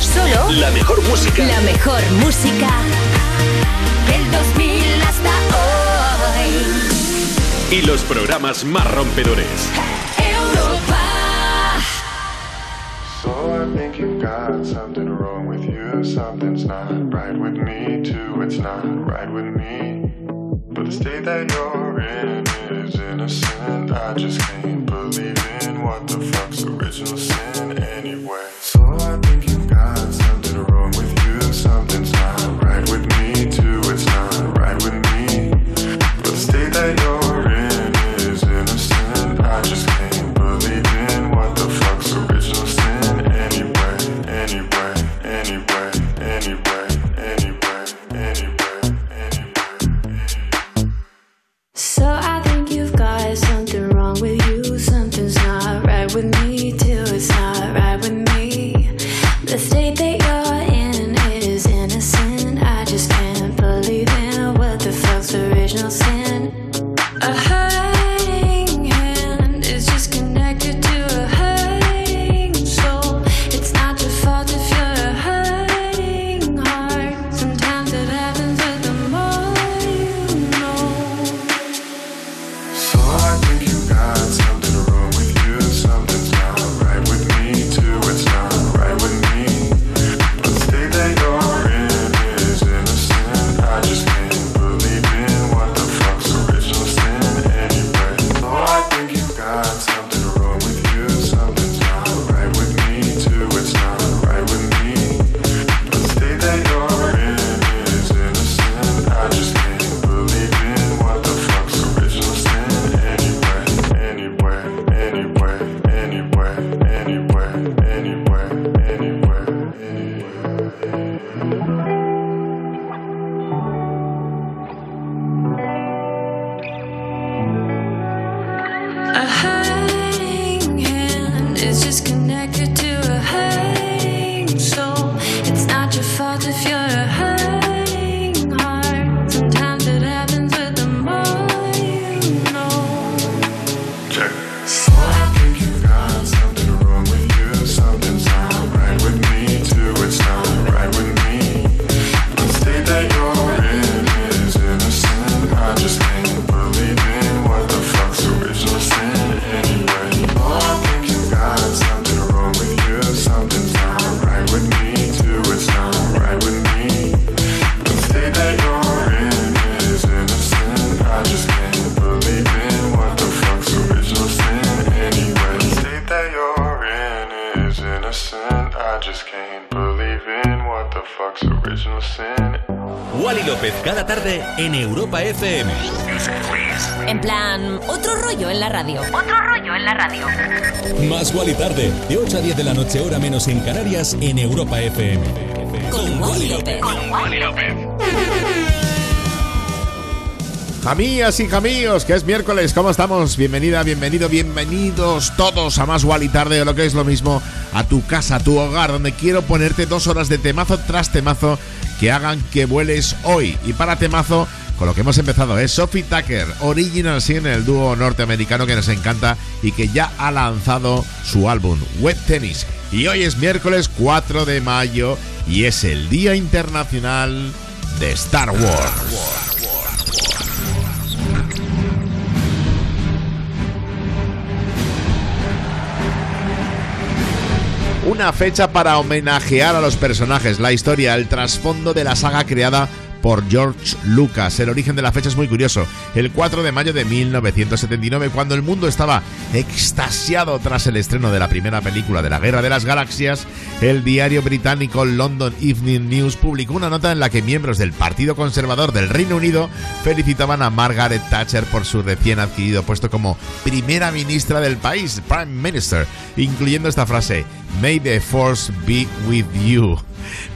Solo La mejor música. la mejor música del 2000 hasta hoy. Y los programas más rompedores. Europa. So I think you've got something wrong with you. Something's not right with me, too. It's not right with me. But the state that you're in is innocent. I just can't believe in what the fuck's original sin anyway. Menos en Canarias, en Europa FM. Con Wally López. Jamías y jamíos, que es miércoles, ¿cómo estamos? Bienvenida, bienvenido, bienvenidos todos a Más y Tarde, o lo que es lo mismo, a tu casa, a tu hogar, donde quiero ponerte dos horas de temazo tras temazo que hagan que vueles hoy. Y para temazo, con lo que hemos empezado, es Sophie Tucker, Original Sin, el dúo norteamericano que nos encanta y que ya ha lanzado su álbum, Web Tennis. Y hoy es miércoles 4 de mayo y es el Día Internacional de Star Wars. Una fecha para homenajear a los personajes, la historia, el trasfondo de la saga creada por George Lucas. El origen de la fecha es muy curioso. El 4 de mayo de 1979, cuando el mundo estaba extasiado tras el estreno de la primera película de la Guerra de las Galaxias, el diario británico London Evening News publicó una nota en la que miembros del Partido Conservador del Reino Unido felicitaban a Margaret Thatcher por su recién adquirido puesto como primera ministra del país, Prime Minister, incluyendo esta frase, May the Force be with you.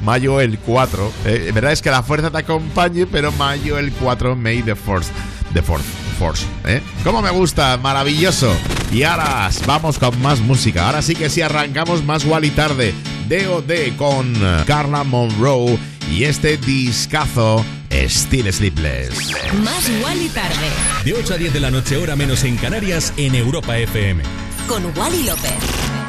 Mayo el 4. Eh, verdad es que la fuerza te acompañe, pero mayo el 4, May the 4th. The 4th. Force, ¿eh? Como me gusta, maravilloso. Y ahora vamos con más música. Ahora sí que sí arrancamos más igual y tarde. DOD con eh, Carla Monroe y este discazo Still Sleepless. Más Wally tarde. De 8 a 10 de la noche, hora menos en Canarias, en Europa FM. Con Wally López.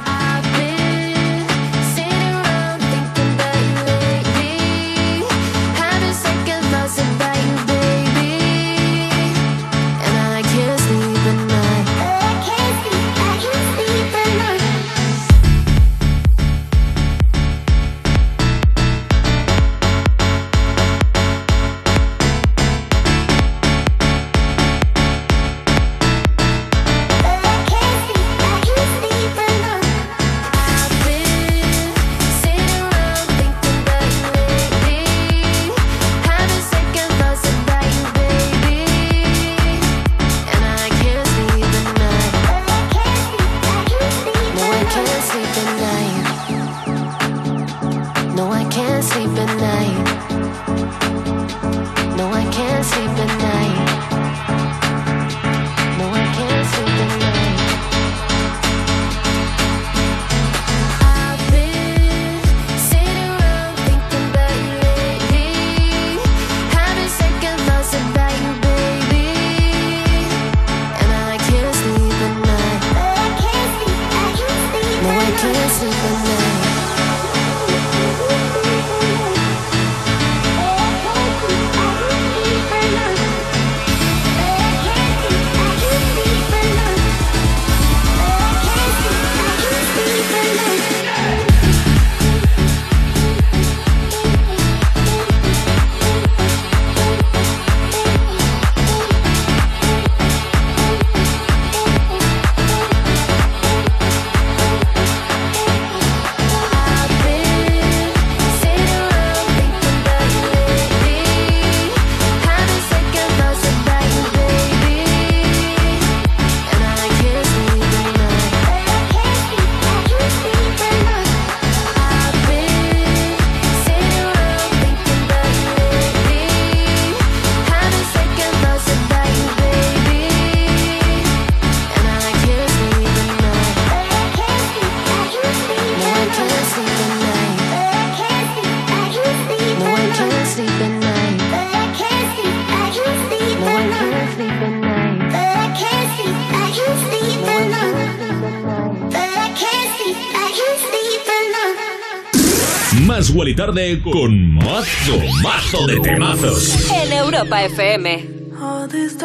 tarde con mazo, mazo de temazos. En Europa FM. All these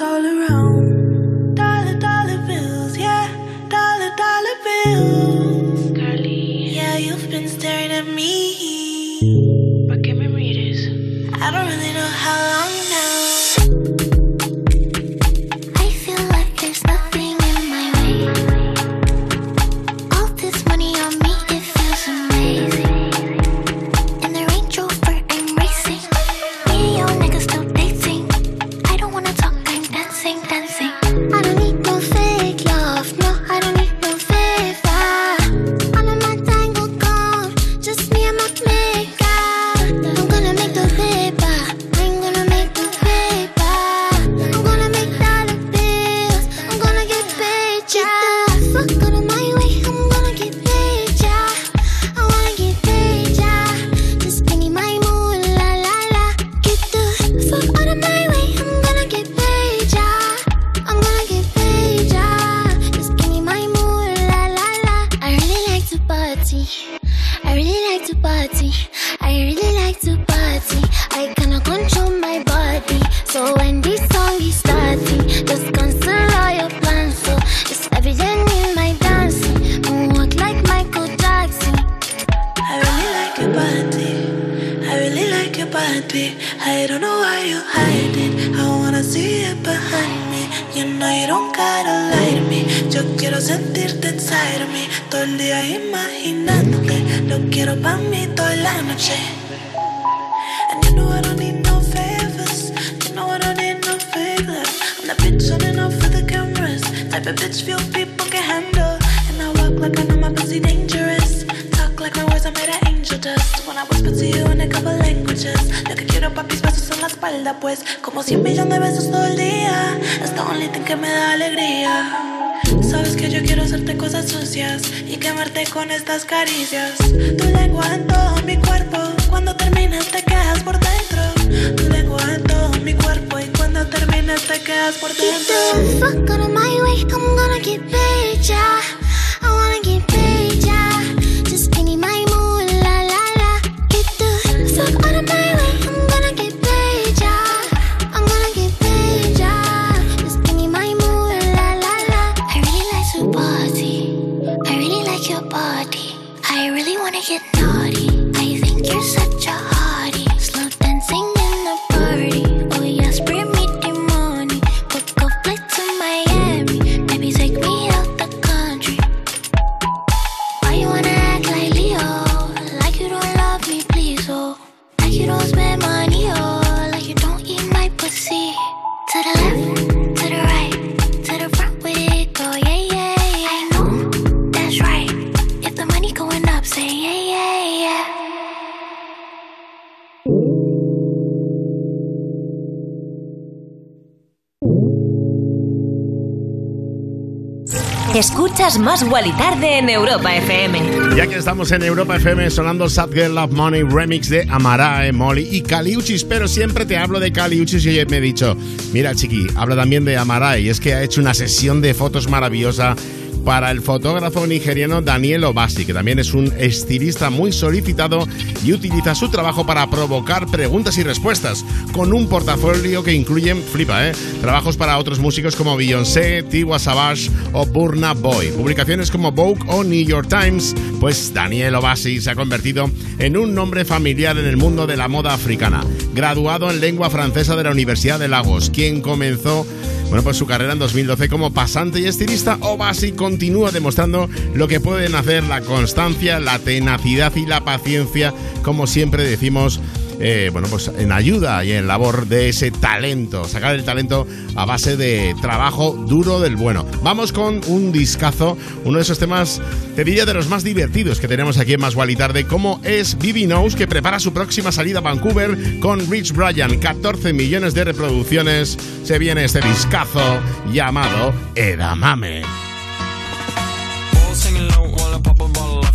all around. Escuchas Más Guali Tarde en Europa FM. Ya que estamos en Europa FM sonando Sad Girl Love Money remix de Amarae, Molly y Caliuchis, pero siempre te hablo de Caliuchis y me he dicho, mira chiqui, habla también de Amarae y es que ha hecho una sesión de fotos maravillosa para el fotógrafo nigeriano Daniel Obasi, que también es un estilista muy solicitado y utiliza su trabajo para provocar preguntas y respuestas, con un portafolio que incluye, flipa, ¿eh? Trabajos para otros músicos como Beyoncé, Tiwa Savage o Burna Boy. Publicaciones como Vogue o New York Times, pues Daniel Obasi se ha convertido en un nombre familiar en el mundo de la moda africana. Graduado en lengua francesa de la Universidad de Lagos, quien comenzó bueno, pues su carrera en 2012 como pasante y estilista, Obasi continúa demostrando lo que pueden hacer la constancia, la tenacidad y la paciencia, como siempre decimos. eh, bueno, pues en ayuda y en labor de ese talento, sacar el talento a base de trabajo duro del bueno. Vamos con un discazo, uno de esos temas, te diría, de los más divertidos que tenemos aquí en Más y Tarde, como es Bibi Knows, que prepara su próxima salida a Vancouver con Rich Bryan, 14 millones de reproducciones. Se viene este discazo llamado Edamame.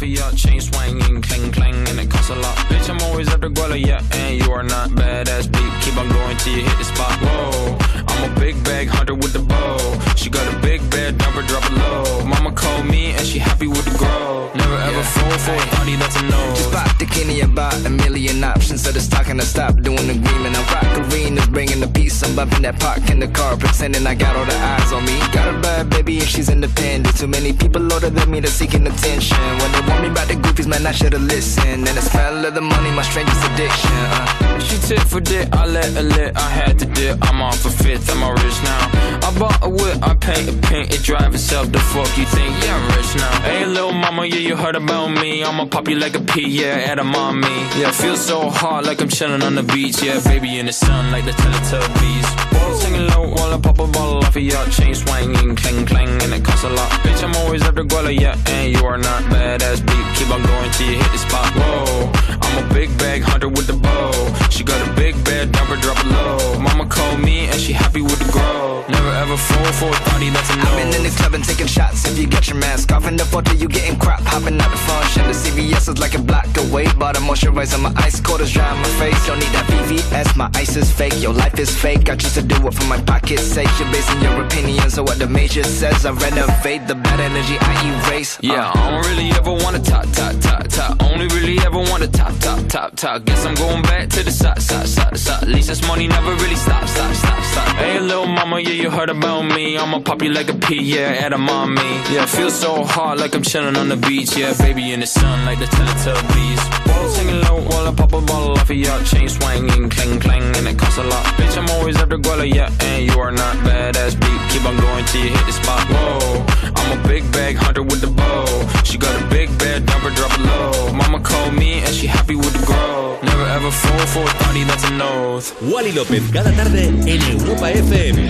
Pop a bottle your chain swinging, clang clang, and it costs a lot. Bitch, I'm always at the guala, yeah, and you are not badass beat. Keep on going till you hit the spot. Whoa, I'm a big bag hunter with the bow. She got a big bed, never drop it low. Mama called me and she happy with the grow. Never ever fall for a thotty that's a no. Just bought the Kenny about a million options. So the stock and I stop doing the agreement. I'm rock arenas, bringing the peace. I'm bumping that park in the car, pretending I got all the eyes on me. Got a bad baby and she's independent. Too many people older than me that's seeking attention. When want me about the goofies, man, I should've listened. And the smell of the money, my strangest addiction. Uh. She tit for dick, I let her lit, I had to dip. I'm off a fifth, I'm all rich now. I bought a whip, I paint a paint, it drive itself. The fuck you think? Yeah, I'm rich now. Hey, little mama, yeah, you heard about me. I'ma pop you like a pea, yeah, at a mommy. Yeah, feel so hot like I'm chilling on the beach. Yeah, baby in the sun like the Teletubbies. Ball singing low while I pop a bottle off of your chain swinging, clang clang, and it costs a lot. Bitch, I'm always at the guala, yeah, and you are not badass beat. Keep on going till you hit the spot. Whoa, I'm a big bag hunter with the bow. She got a big bed, never drop it low. Mama called me and she happy with the grow. Never ever fall for a thotty that's a no. I've been in the club and taking shots. If you get your mask off in the photo, you getting crap. Hopping out the function. The CVS is like a block away. Bought a moisturizer, my ice cold is dry on my face. Don't need that VVS, my ice is fake. Your life is fake. I choose to do it for my pocket's sake. You're basing your opinions on what the major says. I renovate the bad energy I erase. Uh. Yeah, I don't really ever wanna top, top, top, top. Only really ever wanna top, top, top, top. Guess I'm going back to the side, side, side, side. At least this money never really stop, stop, stop, stop. Hey, little mama, yeah, you heard about me. I'ma pop you like a pea, yeah, at a mommy. Yeah, feel so hot like I'm chilling on the beach. Yeah, baby in the sun like the Teletubbies. Ball singing low while I pop a bottle off of your chain swinging, clang clang, and it costs a lot. Bitch, I'm always the guala, yeah, and you are not badass beat. Keep on going till you hit the spot. Whoa, I'm a big bag hunter with the bow. She got a big bed, drop low. Mama called me and she happy with the grow. Never ever fall for a that's a nose. Wally López cada tarde en Europa FM.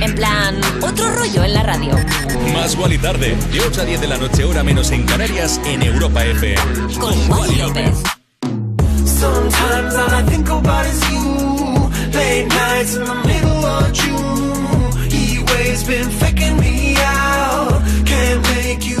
En plan, otro rollo en la radio. Más Wally tarde, de 8 a 10 de la noche, hora menos en Canarias, en Europa FM. Con Wally López. Sometimes all I think about is you. Late nights in the middle of June. He waves been faking me out. Can't make you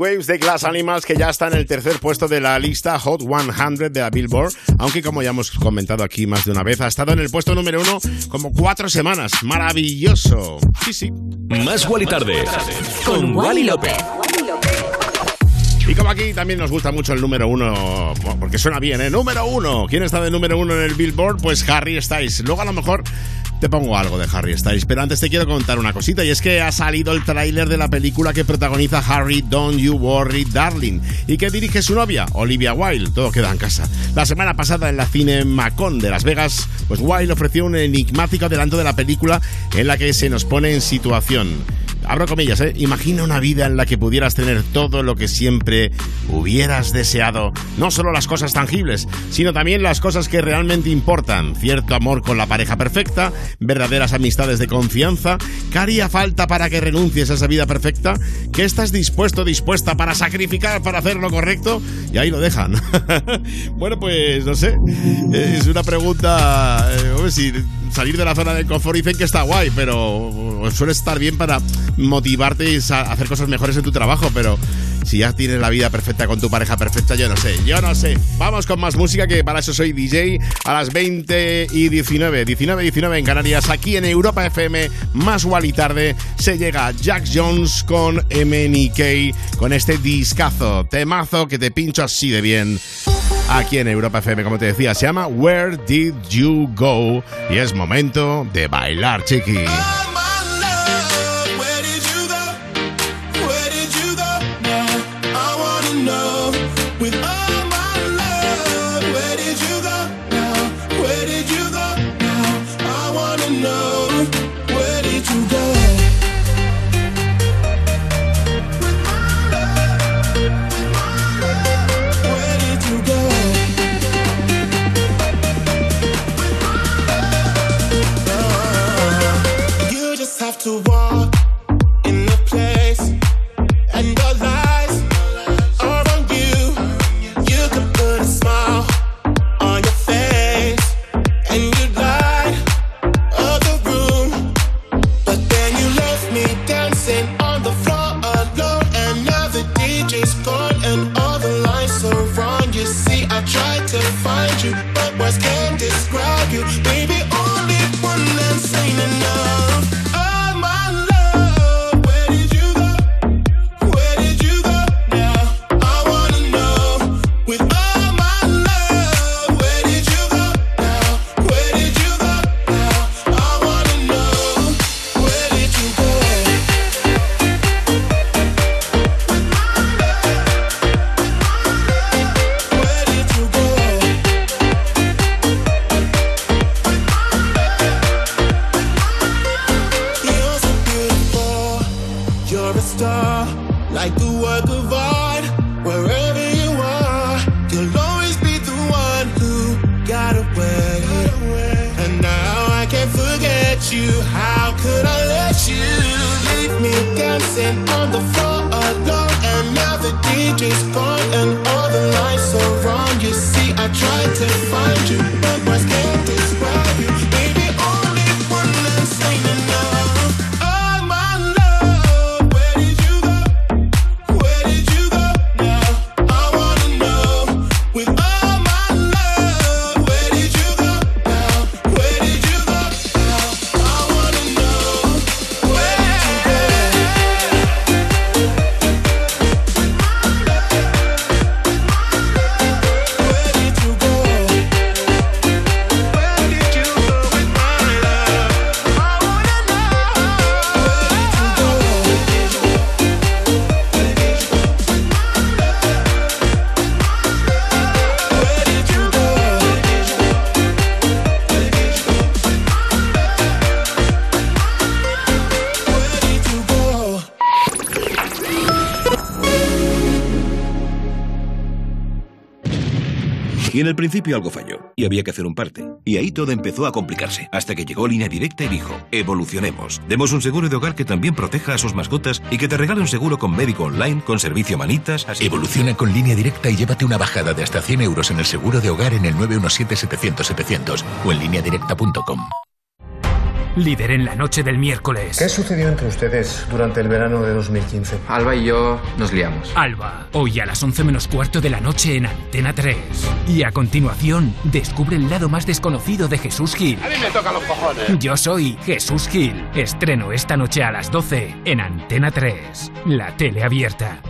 Waves de Glass Animals que ya está en el tercer puesto de la lista Hot 100 de la Billboard, aunque como ya hemos comentado aquí más de una vez, ha estado en el puesto número uno como cuatro semanas. Maravilloso. Sí, sí. Más Wally Tarde. Con Wally López. Aquí también nos gusta mucho el número uno, porque suena bien, ¿eh? Número uno. ¿Quién está de número uno en el Billboard? Pues Harry Styles. Luego a lo mejor te pongo algo de Harry Styles, pero antes te quiero contar una cosita y es que ha salido el tráiler de la película que protagoniza Harry Don't You Worry Darling y que dirige su novia, Olivia Wilde. Todo queda en casa. La semana pasada en la cine Macon de Las Vegas, pues Wilde ofreció un enigmático adelanto de la película en la que se nos pone en situación. Abro comillas, ¿eh? Imagina una vida en la que pudieras tener todo lo que siempre hubieras deseado. No solo las cosas tangibles, sino también las cosas que realmente importan. Cierto amor con la pareja perfecta, verdaderas amistades de confianza. ¿Qué haría falta para que renuncies a esa vida perfecta? ¿Qué estás dispuesto, dispuesta para sacrificar para hacer lo correcto? Y ahí lo dejan. bueno, pues no sé. Es una pregunta. eh, salir de la zona de confort dicen que está guay, pero suele estar bien para motivarte y hacer cosas mejores en tu trabajo, pero si ya tienes la vida perfecta con tu pareja perfecta, yo no sé, yo no sé. Vamos con más música, que para eso soy DJ, a las 20 y 19, 19 19 en Canarias, aquí en Europa FM, más y tarde, se llega Jack Jones con MNK, con este discazo, temazo que te pincho así de bien. Aquí en Europa FM, como te decía, se llama Where Did You Go? Y es momento de bailar, chiqui. Y en el principio algo falló, y había que hacer un parte. Y ahí todo empezó a complicarse, hasta que llegó Línea Directa y dijo, evolucionemos. Demos un seguro de hogar que también proteja a sus mascotas y que te regale un seguro con médico online, con servicio manitas, así... Evoluciona con línea directa y llévate una bajada de hasta 100 euros en el seguro de hogar en el 917-700-700 o en lineadirecta.com. Líder en la noche del miércoles. ¿Qué sucedió entre ustedes durante el verano de 2015? Alba y yo nos liamos. Alba, hoy a las 11 menos cuarto de la noche en Antena 3. Y a continuación, descubre el lado más desconocido de Jesús Gil. A mí me tocan los cojones. Yo soy Jesús Gil. Estreno esta noche a las 12 en Antena 3. La tele abierta.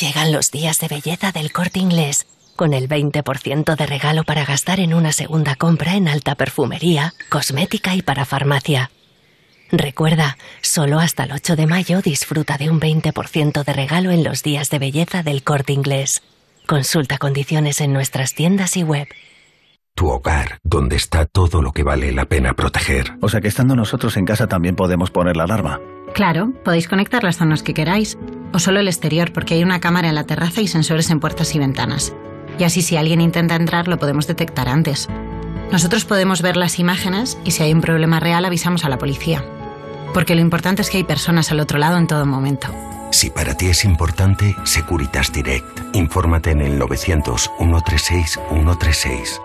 Llegan los días de belleza del corte inglés, con el 20% de regalo para gastar en una segunda compra en alta perfumería, cosmética y para farmacia. Recuerda, solo hasta el 8 de mayo disfruta de un 20% de regalo en los días de belleza del corte inglés. Consulta condiciones en nuestras tiendas y web. Tu hogar, donde está todo lo que vale la pena proteger. O sea que estando nosotros en casa también podemos poner la alarma. Claro, podéis conectar las zonas que queráis, o solo el exterior porque hay una cámara en la terraza y sensores en puertas y ventanas. Y así si alguien intenta entrar lo podemos detectar antes. Nosotros podemos ver las imágenes y si hay un problema real avisamos a la policía. Porque lo importante es que hay personas al otro lado en todo momento. Si para ti es importante, Securitas Direct. Infórmate en el 900 136 136.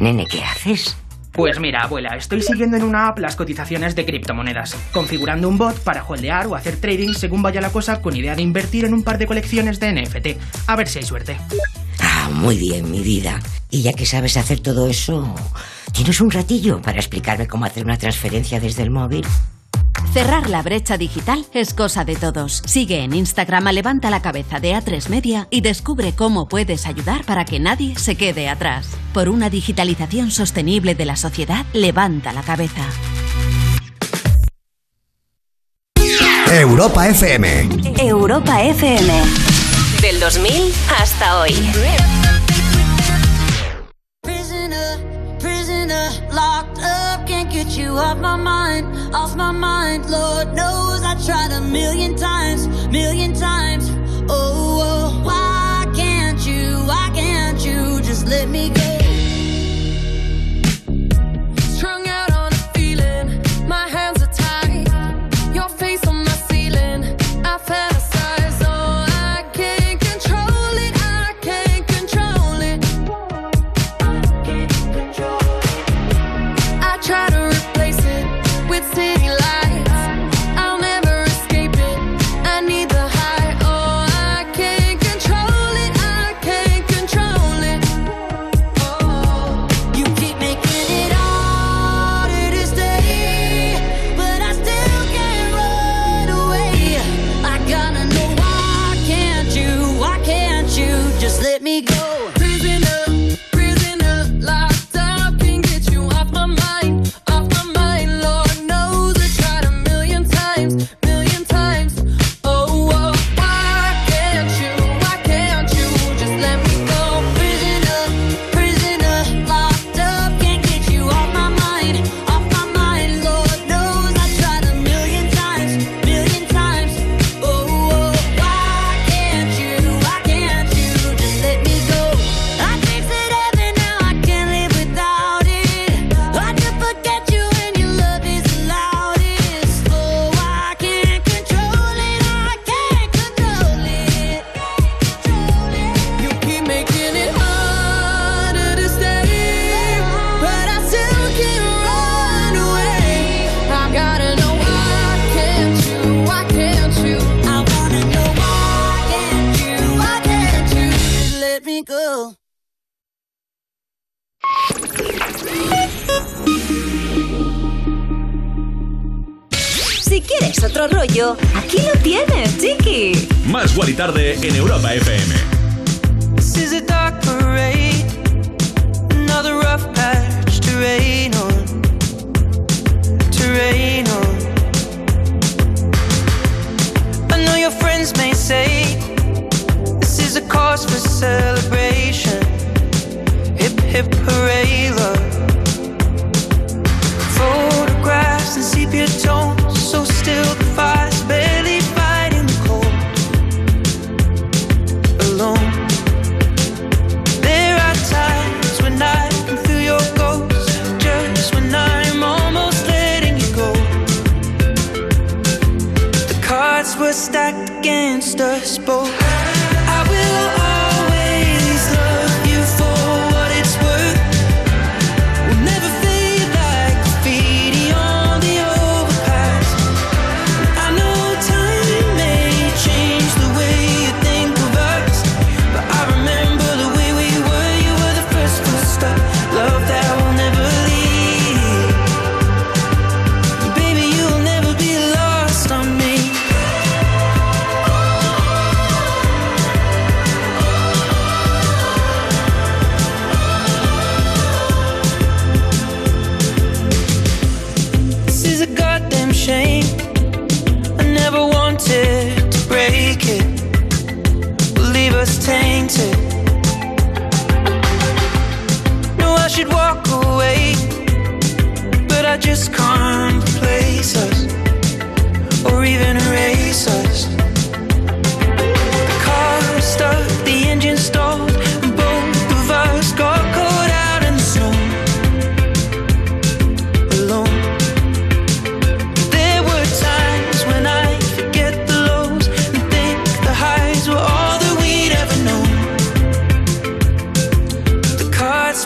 Nene, ¿qué haces? Pues mira, abuela, estoy siguiendo en una app las cotizaciones de criptomonedas, configurando un bot para holdear o hacer trading según vaya la cosa con idea de invertir en un par de colecciones de NFT. A ver si hay suerte. Ah, muy bien, mi vida. Y ya que sabes hacer todo eso, ¿tienes un ratillo para explicarme cómo hacer una transferencia desde el móvil? Cerrar la brecha digital es cosa de todos. Sigue en Instagram a Levanta la Cabeza de A3 Media y descubre cómo puedes ayudar para que nadie se quede atrás. Por una digitalización sostenible de la sociedad, levanta la cabeza. Europa FM. Europa FM. Del 2000 hasta hoy. Prisoner, prisoner, locked up, get you off my mind, off my mind. Lord knows I tried a million times, million times. Oh, oh, why can't you, why can't you just let me go?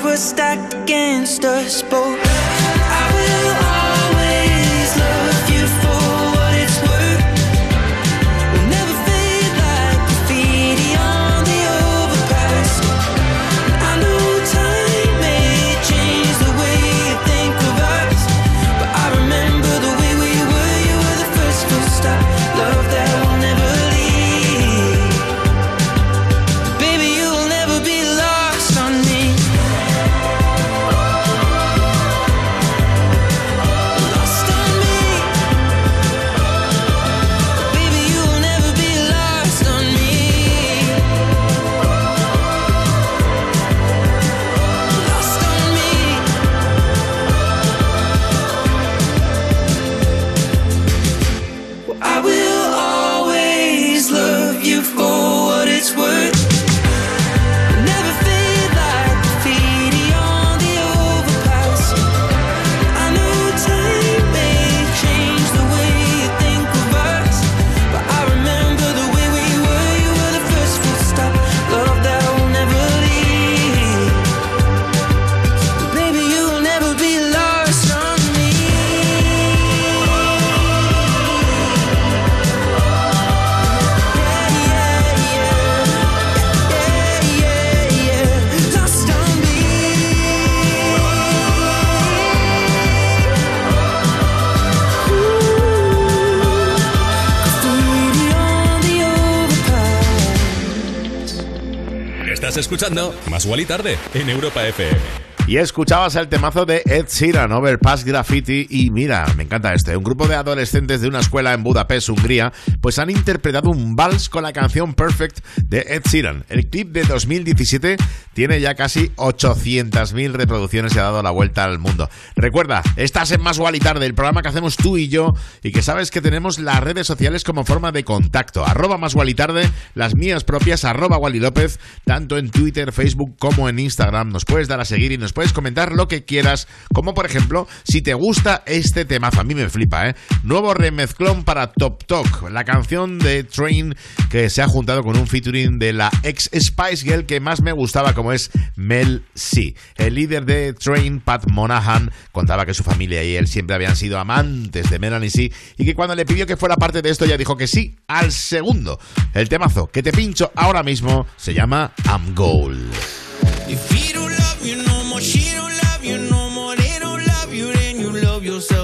Were stacked against us both. Escuchando Más y Tarde en Europa FM. Y escuchabas el temazo de Ed Sheeran, Overpass Graffiti. Y mira, me encanta este. Un grupo de adolescentes de una escuela en Budapest, Hungría, pues han interpretado un vals con la canción Perfect de Ed Sheeran. El clip de 2017 tiene ya casi 800.000 reproducciones y ha dado la vuelta al mundo. Recuerda, estás en Más y Tarde, el programa que hacemos tú y yo, y que sabes que tenemos las redes sociales como forma de contacto. Arroba Más y Tarde, las mías propias, arroba Wally López, tanto en Twitter, Facebook como en Instagram. Nos puedes dar a seguir y nos puedes comentar lo que quieras, como por ejemplo, si te gusta este temazo, a mí me flipa, ¿eh? Nuevo remezclón para Top Talk, la canción de Train que se ha juntado con un featuring de la ex Spice Girl que más me gustaba, como es Mel C. El líder de Train, Pat Monahan, contaba que su familia y él siempre habían sido amantes de Melanie C y que cuando le pidió que fuera parte de esto ya dijo que sí, al segundo. El temazo que te pincho ahora mismo se llama I'm Gold. She don't love you no more, they don't love you, then you love yourself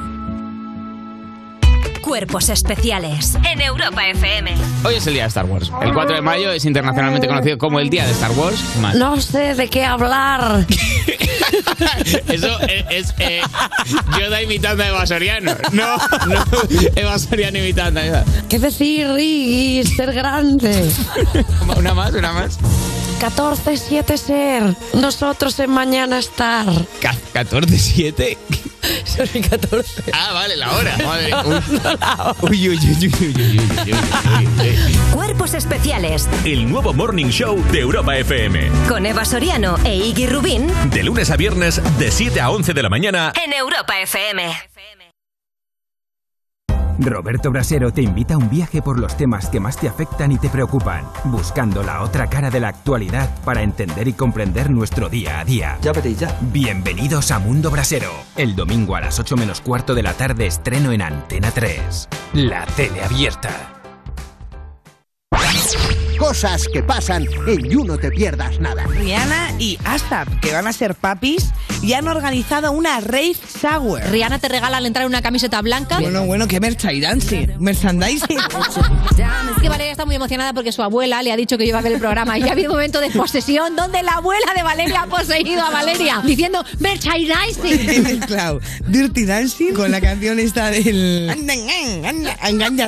Cuerpos Especiales en Europa FM. Hoy es el día de Star Wars. El 4 de mayo es internacionalmente conocido como el día de Star Wars. No sé de qué hablar. Eso es, es eh, Yoda a Evasoriano. No, no, Eva Soriano imitando ¿Qué decir, Riggy? Ser grande. Una más, una más. 14-7 ser. Nosotros en mañana estar. ¿14-7? Son y 14. Ah, vale, la hora. Madre. Uy, uy, uy, uy, uy, uy, uy, uy. Cuerpos especiales. El nuevo Morning Show de Europa FM. Con Eva Soriano e Iggy Rubín. De lunes a viernes, de 7 a 11 de la mañana. En Europa FM. Roberto Brasero te invita a un viaje por los temas que más te afectan y te preocupan, buscando la otra cara de la actualidad para entender y comprender nuestro día a día. Ya ya. Bienvenidos a Mundo Brasero. El domingo a las 8 menos cuarto de la tarde estreno en Antena 3. La tele abierta. Cosas que pasan en You No Te Pierdas Nada. Rihanna y ASAP, que van a ser papis, y han organizado una rave shower. Rihanna te regala al entrar una camiseta blanca. Bueno, bueno, qué merchandising. Merchandising. Es que Valeria está muy emocionada porque su abuela le ha dicho que iba a ver el programa y ha habido un momento de posesión donde la abuela de Valeria ha poseído a Valeria diciendo He merchandising. mezclado Dirty Dancing con la canción esta del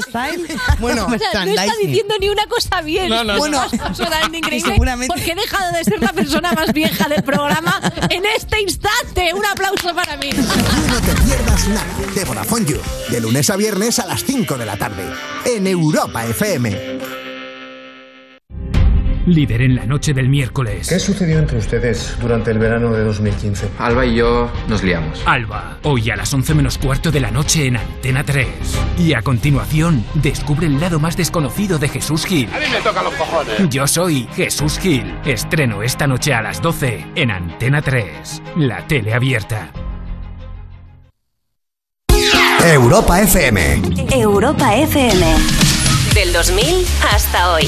Style. Bueno, O sea, no está diciendo ni una cosa bien. No, no, bueno, no. absolutamente increíble. Seguramente- Porque he dejado de ser la persona más vieja del programa en este instante. Un aplauso para mí. You No Te Pierdas Nada. De Vodafone You. De lunes a viernes a las 5 de la tarde. En Europa FM. Líder en la noche del miércoles. ¿Qué sucedió entre ustedes durante el verano de 2015? Alba y yo nos liamos. Alba, hoy a las 11 menos cuarto de la noche en Antena 3. Y a continuación, descubre el lado más desconocido de Jesús Gil. A mí me toca los cojones. Yo soy Jesús Gil. Estreno esta noche a las 12 en Antena 3. La tele abierta. Europa FM. Europa FM. Del 2000 hasta hoy.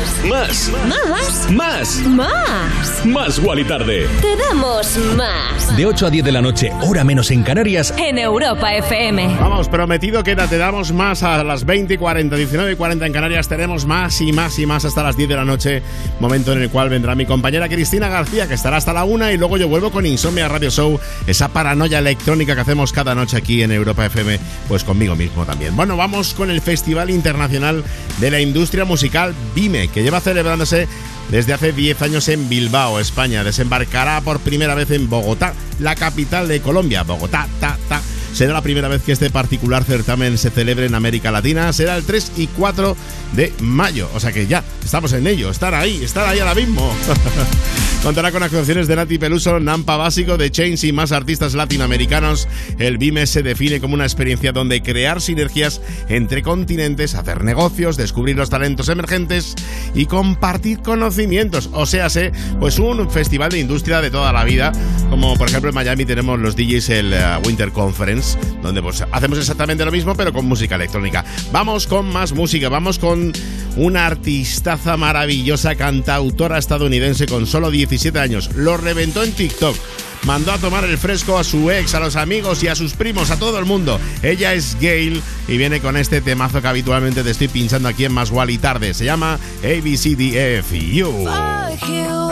Más. Más. Más. Más. Más Wally Tarde. Te damos más. De 8 a 10 de la noche, hora menos en Canarias. En Europa FM. Vamos, prometido que te damos más a las 20 y 40, 19 y 40 en Canarias. Tenemos más y más y más hasta las 10 de la noche. Momento en el cual vendrá mi compañera Cristina García, que estará hasta la 1 y luego yo vuelvo con Insomnia Radio Show, esa paranoia electrónica que hacemos cada noche aquí en Europa FM, pues conmigo mismo también. Bueno, vamos con el Festival Internacional de la Industria Musical BIME, que lleva celebrándose desde hace 10 años en Bilbao, España. Desembarcará por primera vez en Bogotá, la capital de Colombia. Bogotá, ta, ta. Será la primera vez que este particular certamen se celebre en América Latina. Será el 3 y 4 de mayo. O sea que ya, estamos en ello. Estar ahí, estar ahí ahora mismo. Contará con actuaciones de Nati Peluso, Nampa Básico, de Chains y más artistas latinoamericanos. El BIME se define como una experiencia donde crear sinergias entre continentes, hacer negocios, descubrir los talentos emergentes y compartir conocimientos. O sea, sé, pues un festival de industria de toda la vida, como por ejemplo en Miami tenemos los DJs el eh, Winter Conference, donde pues hacemos exactamente lo mismo pero con música electrónica. Vamos con más música, vamos con una artistaza maravillosa, cantautora estadounidense con solo 17 años. Lo reventó en TikTok. Mandó a tomar el fresco a su ex, a los amigos y a sus primos, a todo el mundo. Ella es Gail y viene con este temazo que habitualmente te estoy pinchando aquí en Más y Tarde. Se llama ABCDFU. Fuck you,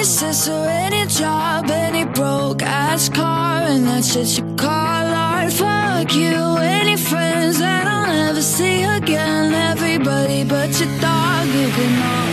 any sister, any job, any broke ass car, and that shit you call art. Fuck you, any friends that I'll never see again. Everybody but your dog, you can all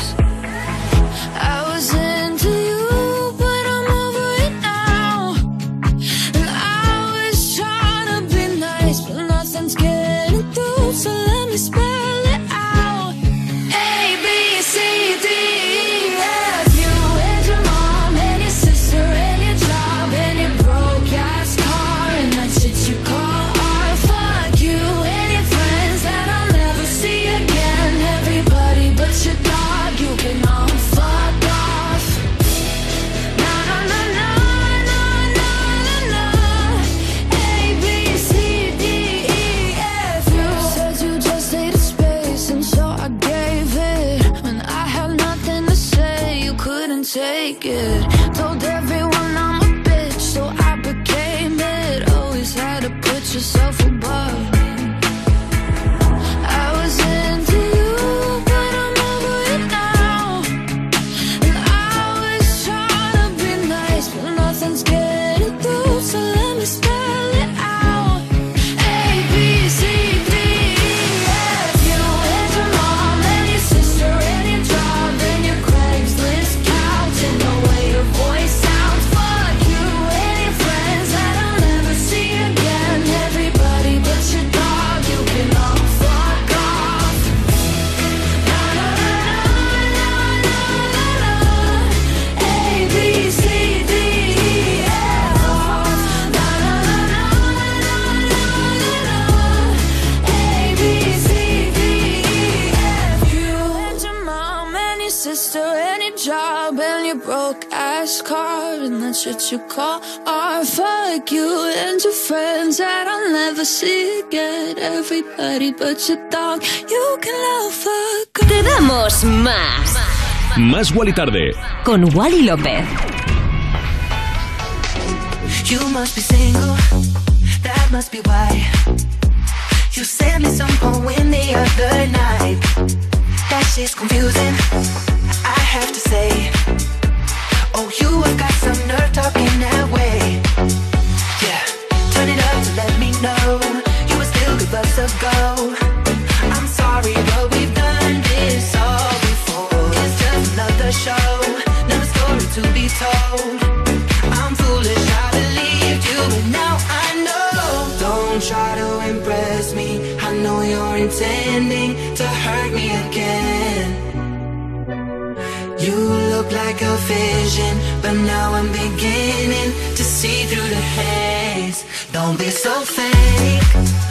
See again. Everybody but your dog, you can love fuck. Te damos más. Más Wally Tarde. Con Wally López. You must be single, that must be why. You sent me some poem the other night. That shit's confusing, I have to say. Oh, you have got some nerve talking that way. Know you were still give us a go. I'm sorry, but we've done this all before. It's just another show, another story to be told. I'm foolish, I believed you, but now I know. Don't try to impress me. I know you're intending to hurt me again. You look like a vision, but now I'm beginning to see through the haze. Don't be so fake.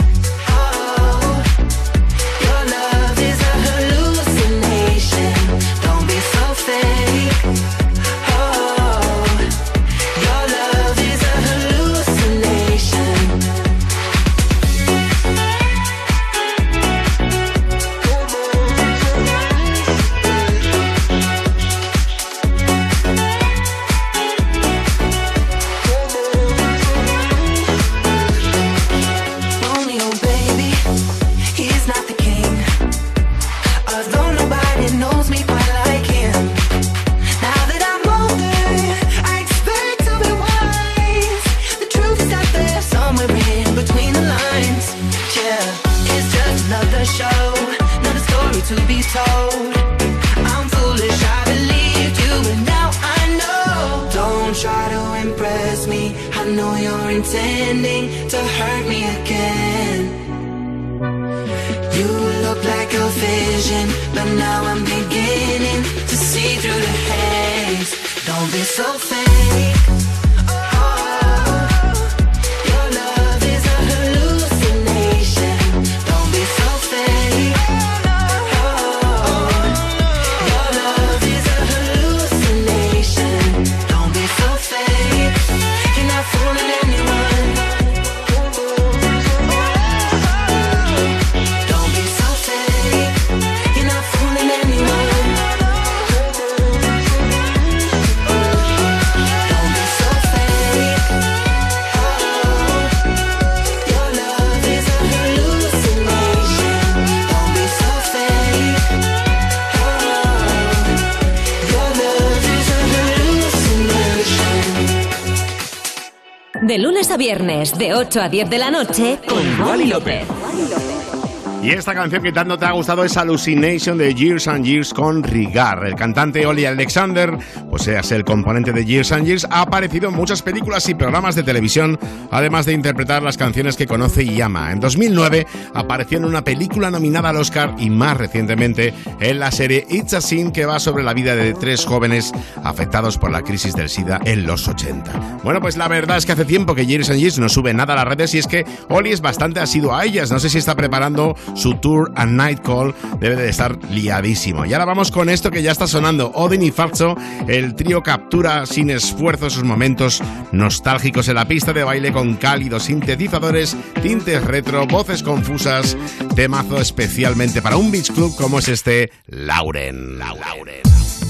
De lunes a viernes, de 8 a 10 de la noche, con Wally López. Y esta canción que tanto te ha gustado es Hallucination de Years and Years con Rigar. El cantante Oli Alexander, o sea, es el componente de Years and Years, ha aparecido en muchas películas y programas de televisión, además de interpretar las canciones que conoce y ama. En 2009 apareció en una película nominada al Oscar y más recientemente en la serie It's a Sin que va sobre la vida de tres jóvenes afectados por la crisis del SIDA en los 80. Bueno, pues la verdad es que hace tiempo que Years and Years no sube nada a las redes y es que Oli es bastante asiduo a ellas. No sé si está preparando su tour a Night Call, debe de estar liadísimo. Y ahora vamos con esto que ya está sonando. Odin y Falso, el trío captura sin esfuerzo sus momentos nostálgicos en la pista de baile con cálidos sintetizadores, tintes retro, voces confusas, temazo especialmente para un beach club como es este Lauren. Lauren. This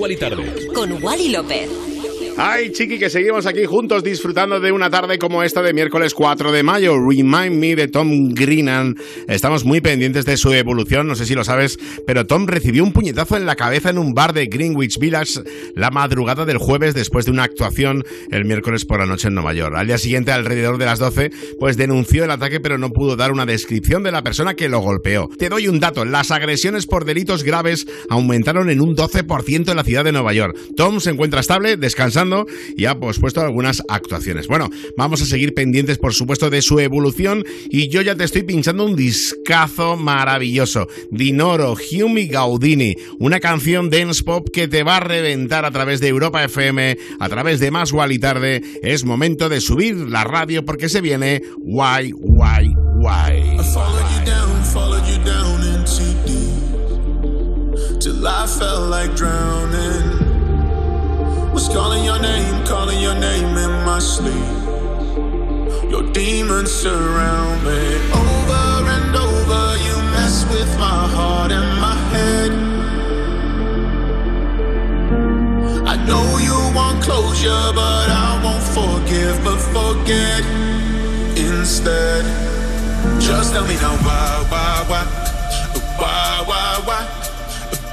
Guali Tarde. Con Wally López. Ay, chiqui, que seguimos aquí juntos disfrutando de una tarde como esta de miércoles 4 de mayo. Remind Me de Tom Greenan. Estamos muy pendientes de su evolución, no sé si lo sabes, pero Tom recibió un puñetazo en la cabeza en un bar de Greenwich Village la madrugada del jueves después de una actuación el miércoles por la noche en Nueva York. Al día siguiente, alrededor de las 12, pues denunció el ataque, pero no pudo dar una descripción de la persona que lo golpeó. Te doy un dato, las agresiones por delitos graves aumentaron en un 12% en la ciudad de Nueva York. Tom se encuentra estable, descansando y ha pospuesto algunas actuaciones. Bueno, vamos a seguir pendientes, por supuesto, de su evolución y yo ya te estoy pinchando un discazo maravilloso. Dinoro, Humi Gaudini, una canción dance pop que te va a reventar a través de Europa FM, a través de Más y Tarde. Es momento de subir la radio porque se viene Why, Why, Why. Till I felt like drowning. Was calling your name, calling your name in my sleep. Your demons surround me. Over and over, you mess with my heart and my head. I know you want closure, but I won't forgive, but forget instead. Just tell me now why, why, why, why, why, why?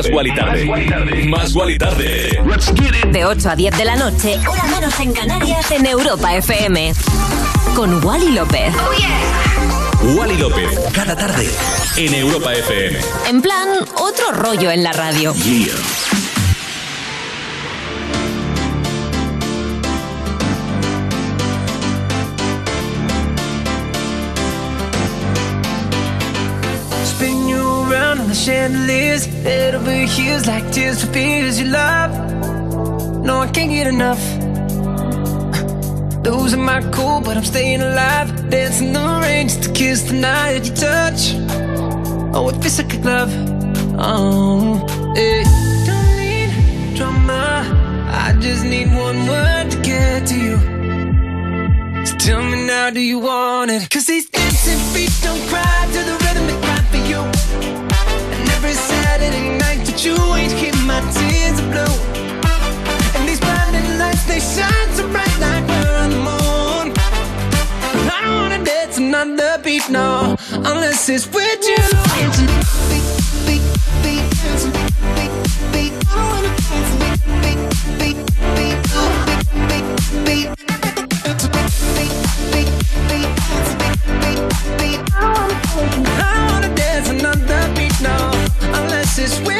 Más Guali Tarde. Más Guali Tarde. De 8 a 10 de la noche, hora menos en Canarias, en Europa FM. Con Wally López. Wally López. Cada tarde. En Europa FM. En plan, otro rollo en la radio. Yeah. Chandeliers, head over heels like tears for fears you love. No, I can't get enough. Losing my cool, but I'm staying alive. Dancing the rain just to kiss the night that you touch. Oh, it feels like a glove. Oh, yeah. Don't need drama. I just need one word to get to you. So tell me now, do you want it? Cause these dancing feet don't cry to the you ain't keep my tears blue. And these lights, they shine so bright like we're on the moon. I don't wanna dance another beat, unless it's with you. I don't wanna dance another beat, unless it's with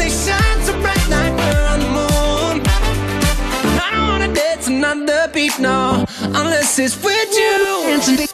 they shine so bright like we're on the moon. I don't wanna dance another beat, no, unless it's with you.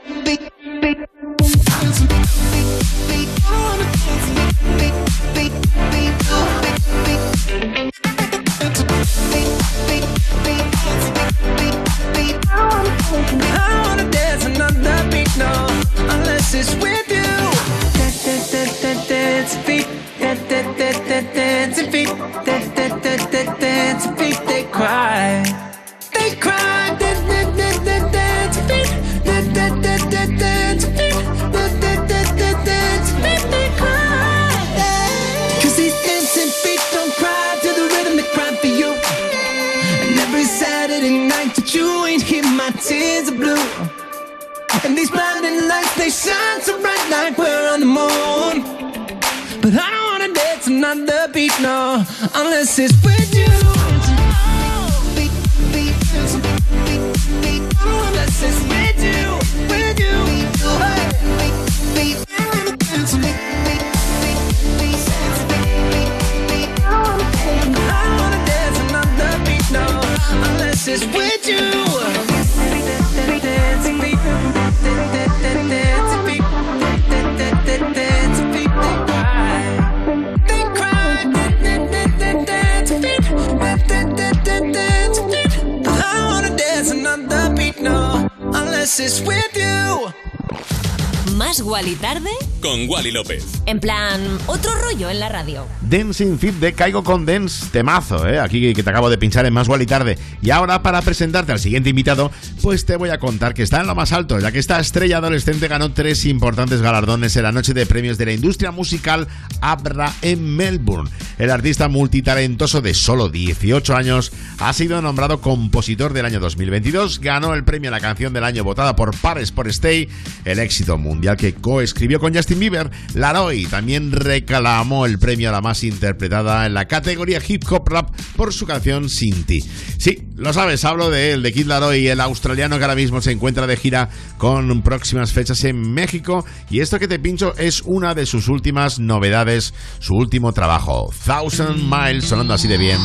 Wally López. en plan, otro rollo en la radio. Dancing Fit de Caigo con Dance, temazo, ¿eh? Aquí que te acabo de pinchar en Más Igual y Tarde. Y ahora, para presentarte al siguiente invitado, pues te voy a contar que está en lo más alto, ya que esta estrella adolescente ganó tres importantes galardones en la noche de premios de la industria musical Abra en Melbourne. El artista multitalentoso de solo 18 años ha sido nombrado compositor del año 2022, ganó el premio a la canción del año votada por Pares por Stay, el éxito mundial que coescribió con Justin Bieber. Laroi también reclamó el premio a la más interpretada en la categoría hip hop rap por su canción Sin Ti. Sí, lo sabes, hablo de él, de Kid Laroi, el australiano que ahora mismo se encuentra de gira con próximas fechas en México. Y esto que te pincho es una de sus últimas novedades, su último trabajo, Thousand Miles, sonando así de bien.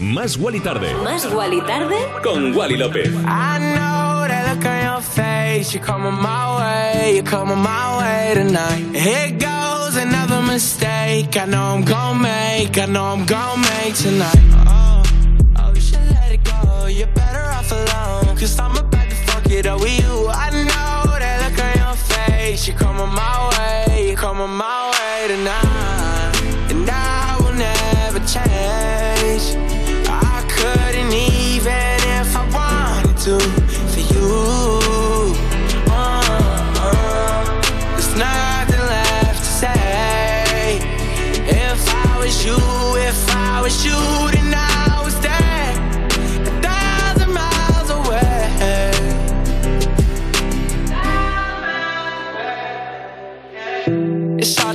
Más Wally Tarde. Más Wally tarde, Con Wally López. I know that look on your face. You're coming my way, you're coming my way tonight. Here goes another mistake. I know I'm gonna make, I know I'm gonna make tonight. Oh, Cause I'm about to fuck it up with you. I know that look on your face. You coming my way, you coming my way tonight.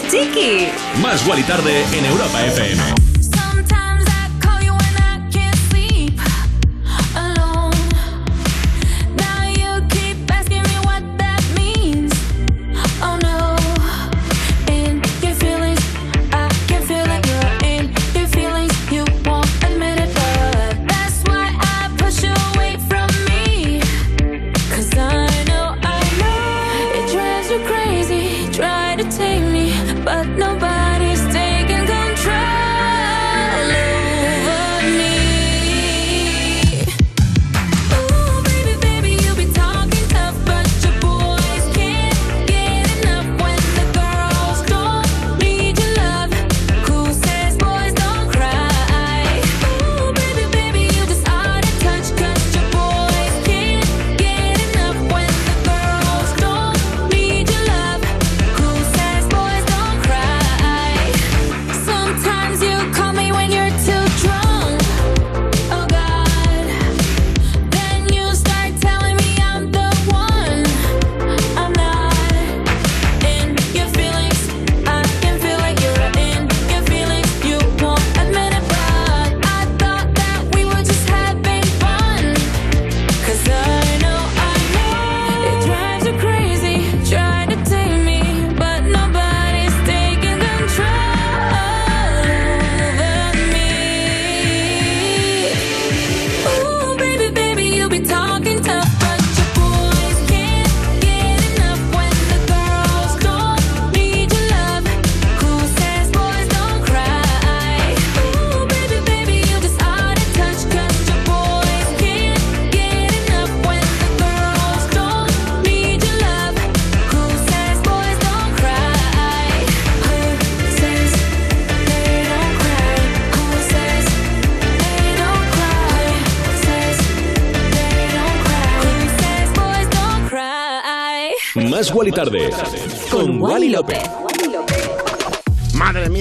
tienes, Chiqui. Más Tarde en Europa FM. Fútbol Tarde con Wally López.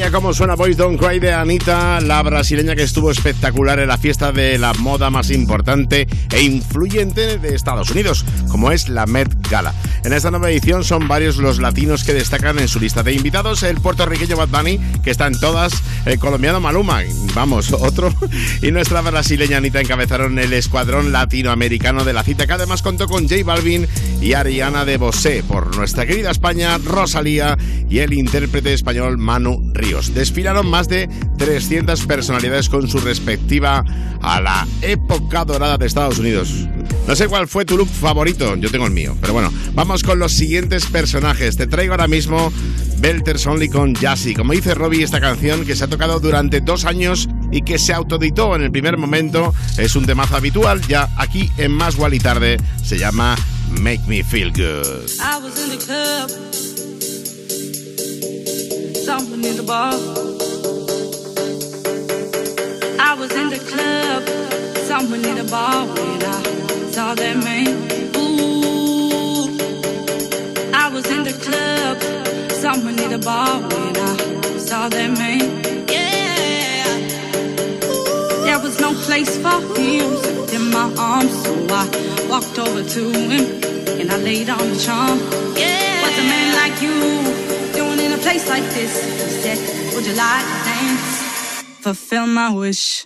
Mía, cómo suena Boys Don't Cry de Anita, la brasileña que estuvo espectacular en la fiesta de la moda más importante e influyente de Estados Unidos, como es la Met Gala. En esta nueva edición son varios los latinos que destacan en su lista de invitados, el puertorriqueño Bad Bunny, que está en todas, el colombiano Maluma, vamos, otro, y nuestra brasileña Anita encabezaron el escuadrón latinoamericano de la cita, que además contó con J Balvin y Ariana de Bosé, por nuestra querida España, Rosalía y el intérprete español Manu Desfilaron más de 300 personalidades con su respectiva a la época dorada de Estados Unidos. No sé cuál fue tu look favorito, yo tengo el mío, pero bueno, vamos con los siguientes personajes. Te traigo ahora mismo Belters Only con Jassy. Como dice Robbie, esta canción que se ha tocado durante dos años y que se autoditó en el primer momento es un temazo habitual, ya aquí en Más y Tarde se llama Make Me Feel Good. Someone in the bar. I was in the club, someone in the bar when I saw that man. Ooh, I was in the club, someone in the bar when I saw that man. Yeah, there was no place for him in my arms, so I walked over to him and I laid on the charm. Yeah, what's a man like you place like this? Said, Would you like to dance? Fulfill my wish.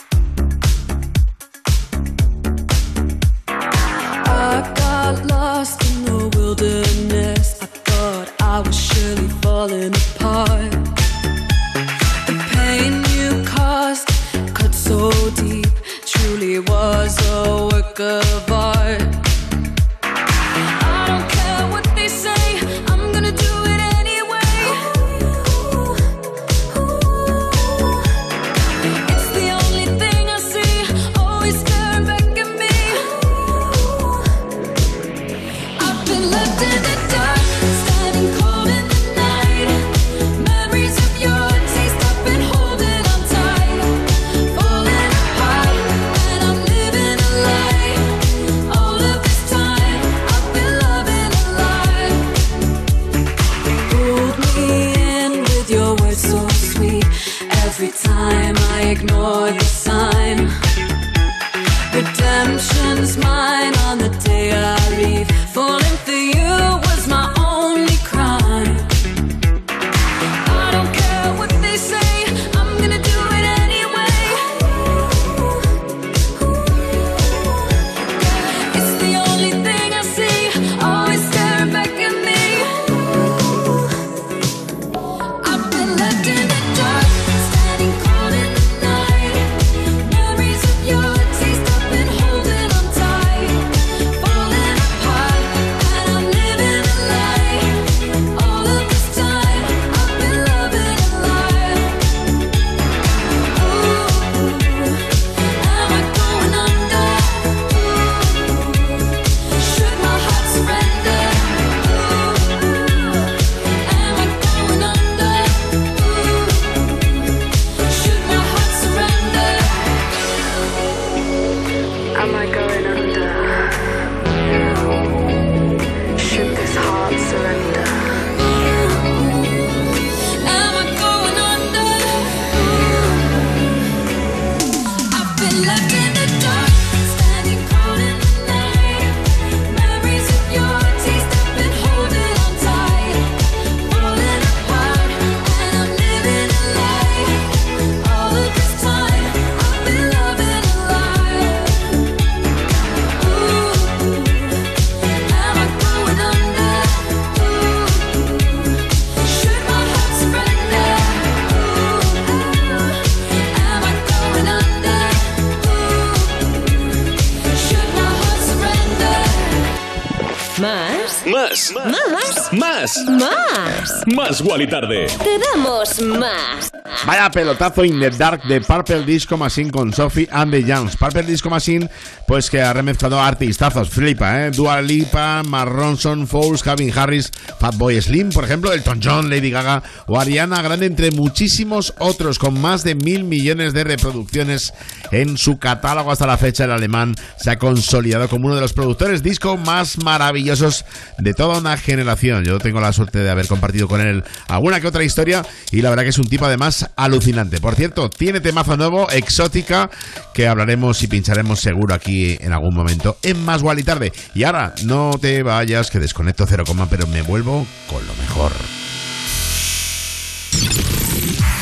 Tarde. Te damos más. Vaya pelotazo in the dark de Purple Disco Machine con Sophie and the Jams. Purple Disco Machine, pues que ha remezclado artistazos, flipa, ¿eh? Dua Lipa, Mark Ronson, Fouls, Calvin Harris, Fatboy Slim, por ejemplo, Elton John, Lady Gaga o Ariana Grande, entre muchísimos otros, con más de mil millones de reproducciones en su catálogo hasta la fecha. El alemán se ha consolidado como uno de los productores disco más maravillosos de toda una generación. Yo tengo la suerte de haber compartido con él alguna que otra historia y la verdad que es un tipo además alucinante. Por cierto, tiene temazo nuevo, Exótica, que hablaremos y pincharemos seguro aquí en algún momento en Más Gual y Tarde. Y ahora, no te vayas, que desconecto cero coma, pero me vuelvo con lo mejor.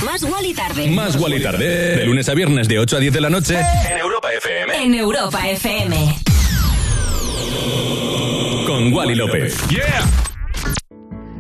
Más Wally tarde. Más Wally Tarde. De lunes a viernes de 8 a 10 de la noche. En Europa FM. En Europa FM. Con Wally López. ¡Yeah!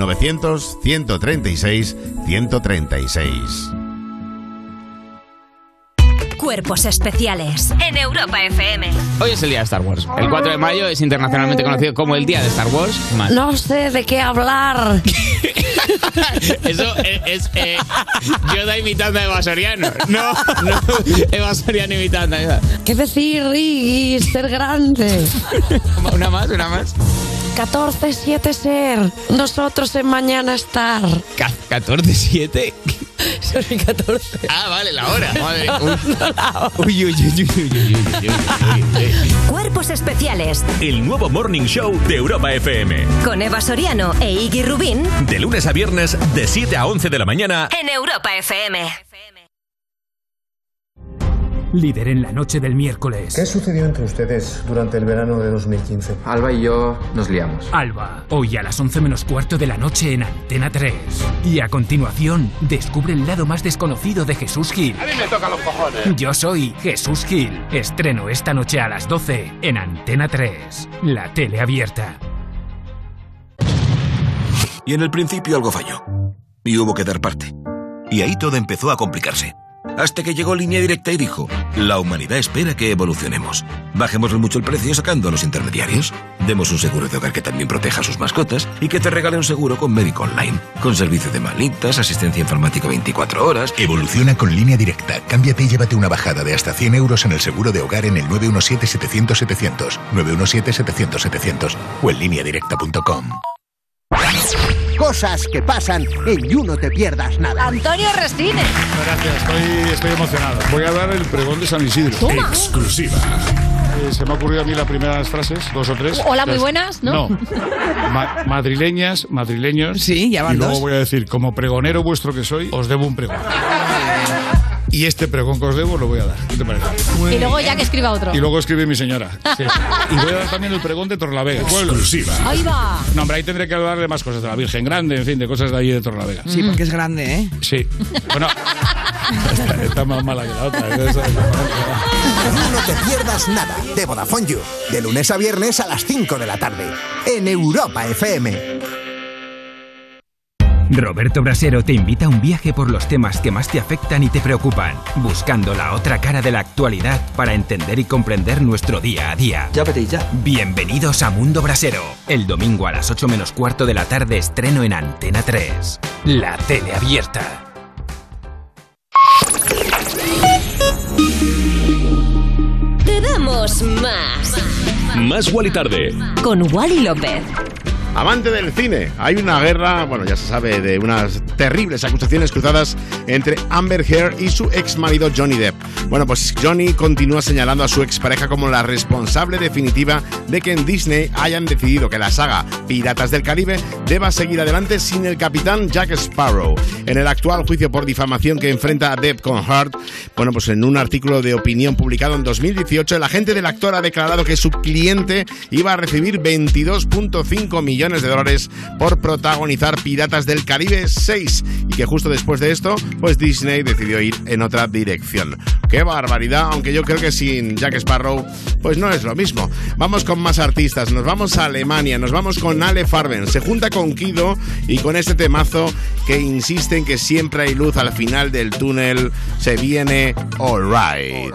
900-136-136. Cuerpos especiales en Europa FM. Hoy es el día de Star Wars. El 4 de mayo es internacionalmente conocido como el día de Star Wars. No sé de qué hablar. Eso es, es, eh, Yoda imitando a Eva Soriano. No, no, Eva Soriano imitando a Yoda. ¿Qué decir, Riggy? Ser grande. Una más, una más. 14-7 ser. Nosotros en mañana estar. ¿14-7? Son 14. Ah, vale, la hora. Madre. Uy, uy, uy, uy, Cuerpos especiales. El nuevo Morning Show de Europa FM. Con Eva Soriano e Iggy Rubín. De lunes a viernes, de 7 a 11 de la mañana. En Europa FM. Líder en la noche del miércoles. ¿Qué sucedió entre ustedes durante el verano de 2015? Alba y yo nos liamos. Alba, hoy a las 11 menos cuarto de la noche en Antena 3. Y a continuación, descubre el lado más desconocido de Jesús Gil. A mí me toca los cojones. Yo soy Jesús Gil. Estreno esta noche a las 12 en Antena 3. La tele abierta. Y en el principio algo falló. Y hubo que dar parte. Y ahí todo empezó a complicarse. Hasta que llegó Línea Directa y dijo, la humanidad espera que evolucionemos. Bajémosle mucho el precio sacando a los intermediarios. Demos un seguro de hogar que también proteja a sus mascotas y que te regale un seguro con médico online, con servicio de malitas, asistencia informática 24 horas. Evoluciona con línea directa. Cámbiate y llévate una bajada de hasta 100 euros en el seguro de hogar en el 917-700-700, 917-700-700 o en lineadirecta.com. Cosas que pasan en You No Te Pierdas Nada. Antonio Resines. Gracias, estoy, estoy emocionado. Voy a dar el pregón de San Isidro. Toma. Exclusiva. Eh, se me ha ocurrido a mí las primeras frases, dos o tres. Hola, muy buenas, ¿no? Ma- madrileñas, madrileños. Sí, ya van Y luego dos. voy a decir, como pregonero vuestro que soy, os debo un pregón. Y este pregón que os debo lo voy a dar. ¿Qué te parece? Y luego ya que escriba otro. Y luego escribe mi señora. Sí. Y voy a dar también el pregón de Torlavega. Exclusiva. Ahí va. No, hombre, ahí tendré que hablar de más cosas, de la Virgen Grande, en fin, de cosas de allí de Torlavega. Sí, porque es grande, ¿eh? Sí. Bueno, está, está más mala que la otra. No Te Pierdas Nada de Vodafone You. De lunes a viernes a las 5 de la tarde. En Europa FM. Roberto Brasero te invita a un viaje por los temas que más te afectan y te preocupan, buscando la otra cara de la actualidad para entender y comprender nuestro día a día. Ya ya. Bienvenidos a Mundo Brasero. El domingo a las 8 menos cuarto de la tarde estreno en Antena 3. La tele abierta. Te damos más. Más Wally Tarde. Con Wally López. Amante del cine, hay una guerra, bueno, ya se sabe, de unas terribles acusaciones cruzadas entre Amber Heard y su ex marido Johnny Depp. Bueno, pues Johnny continúa señalando a su expareja como la responsable definitiva de que en Disney hayan decidido que la saga Piratas del Caribe deba seguir adelante sin el capitán Jack Sparrow. En el actual juicio por difamación que enfrenta a Depp con Heard, bueno, pues en un artículo de opinión publicado en 2018, el agente del actor ha declarado que su cliente iba a recibir 22.5 millones de dólares por protagonizar Piratas del Caribe 6 y que justo después de esto, pues Disney decidió ir en otra dirección. Qué barbaridad, aunque yo creo que sin Jack Sparrow, pues no es lo mismo. Vamos con más artistas, nos vamos a Alemania, nos vamos con Ale Farben, se junta con Kido y con este temazo que insiste en que siempre hay luz al final del túnel, se viene Alright.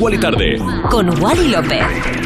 Wally Tarde. Con Wally López.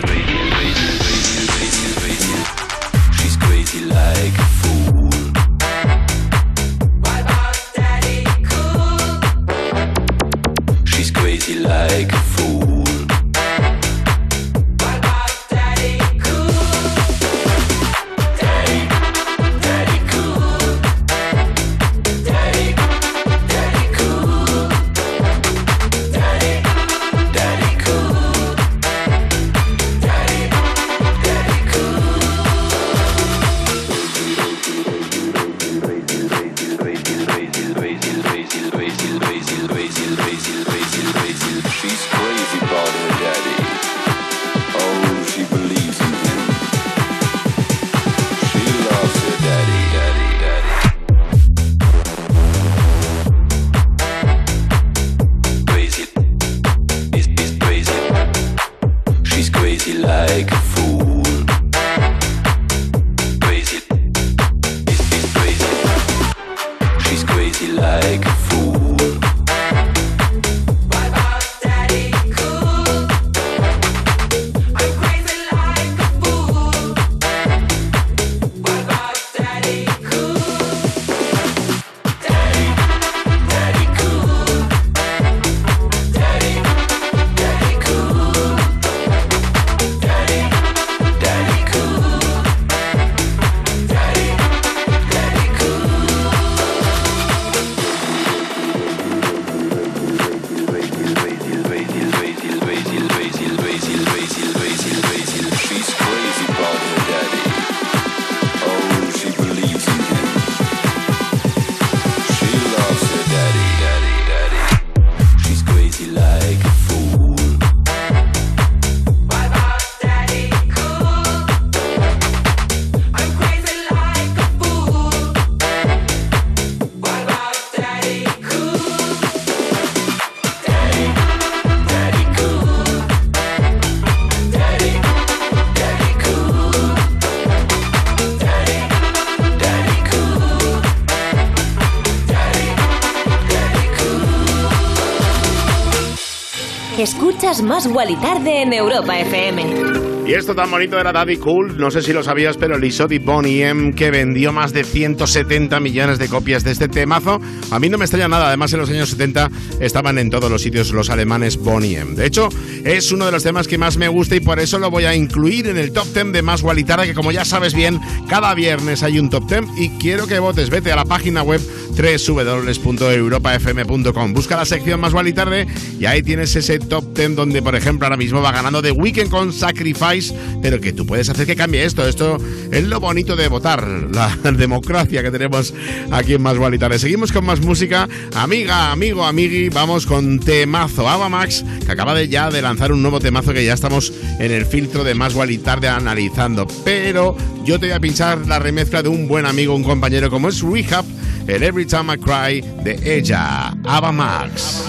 Más Wally Tarde en Europa FM. Y esto tan bonito era Daddy Cool, no sé si lo sabías, pero Lisotti Bonnie M, que vendió más de 170 millones de copias de este temazo, a mí no me extraña nada, además en los años 70 estaban en todos los sitios los alemanes Bonnie M. De hecho, es uno de los temas que más me gusta y por eso lo voy a incluir en el top 10 de Más Tarde, que como ya sabes bien, cada viernes hay un top 10 y quiero que votes, vete a la página web www.europafm.com, busca la sección Más Wally Tarde y ahí tienes ese top 10 donde, por ejemplo, ahora mismo va ganando The Weekend con Sacrifice, pero que tú puedes hacer que cambie esto. Esto es lo bonito de votar, la democracia que tenemos aquí en Más Wally Tarde. Seguimos con más música. Amiga, amigo, amigui, vamos con temazo. Ava Max, que acaba de ya de lanzar un nuevo temazo que ya estamos en el filtro de Más Wally Tarde analizando. Pero yo te voy a pinchar la remezcla de un buen amigo, un compañero como es Rehab, el Every Time I Cry de ella, Ava Max.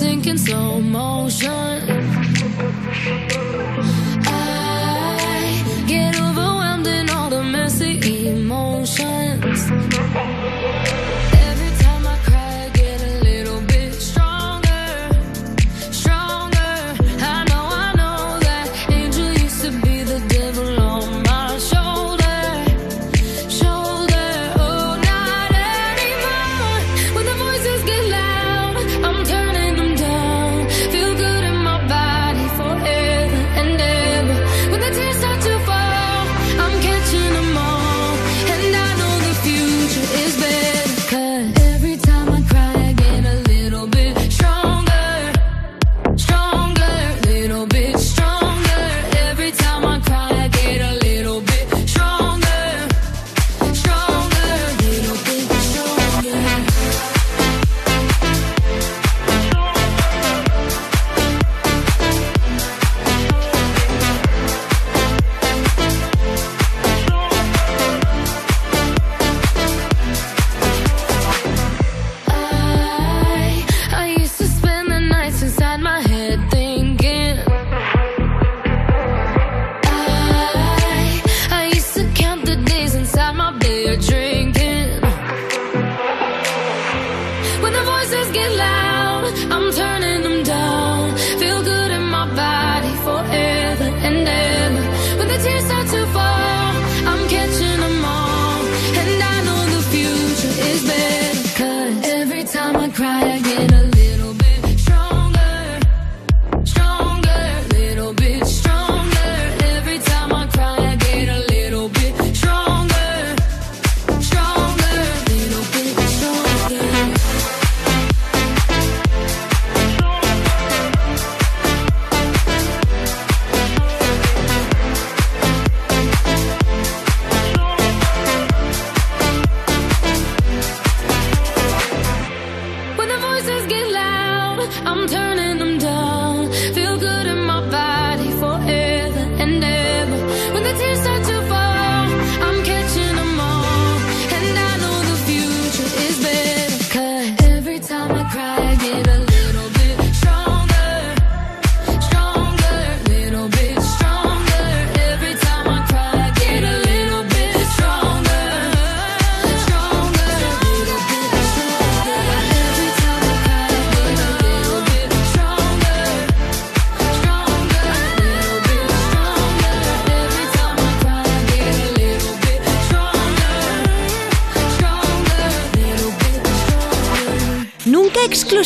That I was sinking slow motion.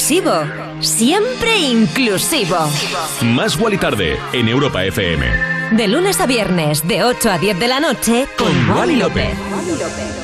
inclusivo. Siempre inclusivo. Más y Tarde en Europa FM. De lunes a viernes, de 8 a 10 de la noche, con, con Wally López. López.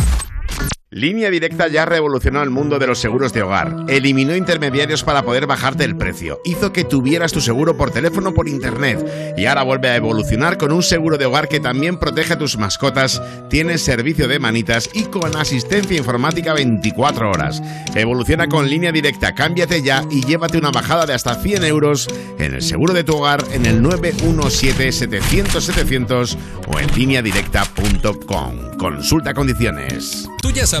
Línea Directa ya revolucionó el mundo de los seguros de hogar. Eliminó intermediarios para poder bajarte el precio. Hizo que tuvieras tu seguro por teléfono o por internet. Y ahora vuelve a evolucionar con un seguro de hogar que también protege a tus mascotas, tiene servicio de manitas y con asistencia informática 24 horas. Evoluciona con Línea Directa. Cámbiate ya y llévate una bajada de hasta 100 euros en el seguro de tu hogar en el 917-700-700 o en lineadirecta.com. Consulta condiciones. Tú ya sabes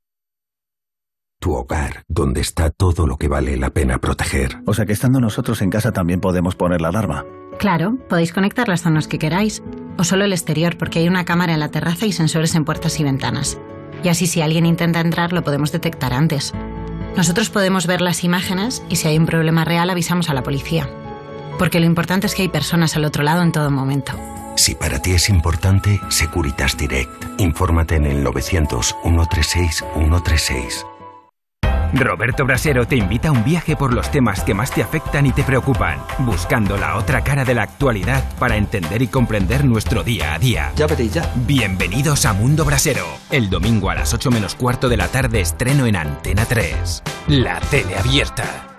Tu hogar, donde está todo lo que vale la pena proteger. O sea que estando nosotros en casa también podemos poner la alarma. Claro, podéis conectar las zonas que queráis, o solo el exterior, porque hay una cámara en la terraza y sensores en puertas y ventanas. Y así si alguien intenta entrar lo podemos detectar antes. Nosotros podemos ver las imágenes y si hay un problema real avisamos a la policía. Porque lo importante es que hay personas al otro lado en todo momento. Si para ti es importante, Securitas Direct. Infórmate en el 900 136 136. Roberto Brasero te invita a un viaje por los temas que más te afectan y te preocupan, buscando la otra cara de la actualidad para entender y comprender nuestro día a día. Ya vete ya. Bienvenidos a Mundo Brasero. El domingo a las 8 menos cuarto de la tarde estreno en Antena 3. La tele abierta.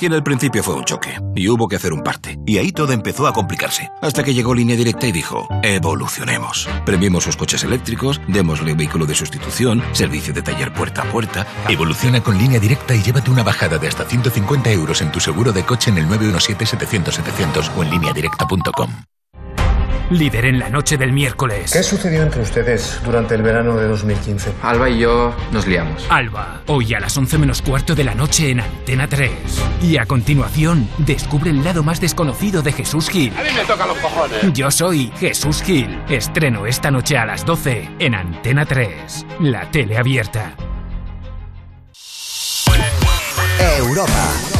Y en el principio fue un choque, y hubo que hacer un parte. Y ahí todo empezó a complicarse. Hasta que llegó Línea Directa y dijo, evolucionemos. Premiemos sus coches eléctricos, démosle vehículo de sustitución, servicio de taller puerta a puerta. Evoluciona con línea directa y llévate una bajada de hasta 150 euros en tu seguro de coche en el 917-700-700 o en lineadirecta.com. Líder en la noche del miércoles. ¿Qué sucedió entre ustedes durante el verano de 2015? Alba y yo nos liamos. Alba, hoy a las 11 menos cuarto de la noche en Antena 3. Y a continuación, descubre el lado más desconocido de Jesús Gil. A mí me toca los cojones. Yo soy Jesús Gil. Estreno esta noche a las 12 en Antena 3. La tele abierta. Europa.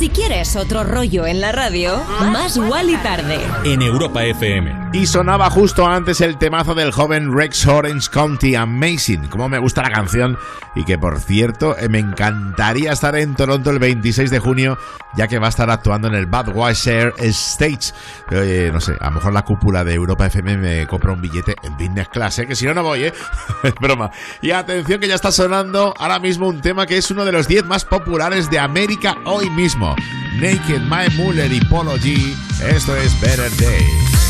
Si quieres otro rollo en la radio, más y tarde. En Europa FM. Y sonaba justo antes el temazo del joven Rex Orange County Amazing. Como me gusta la canción. Y que por cierto, eh, me encantaría estar en Toronto el 26 de junio, ya que va a estar actuando en el Budweiser Stage. Eh, no sé, a lo mejor la cúpula de Europa FM me compra un billete en business class, ¿eh? que si no, no voy, ¿eh? es broma. Y atención que ya está sonando ahora mismo un tema que es uno de los 10 más populares de América hoy mismo. Naked, My Muller y Polo G. Esto es Better Day.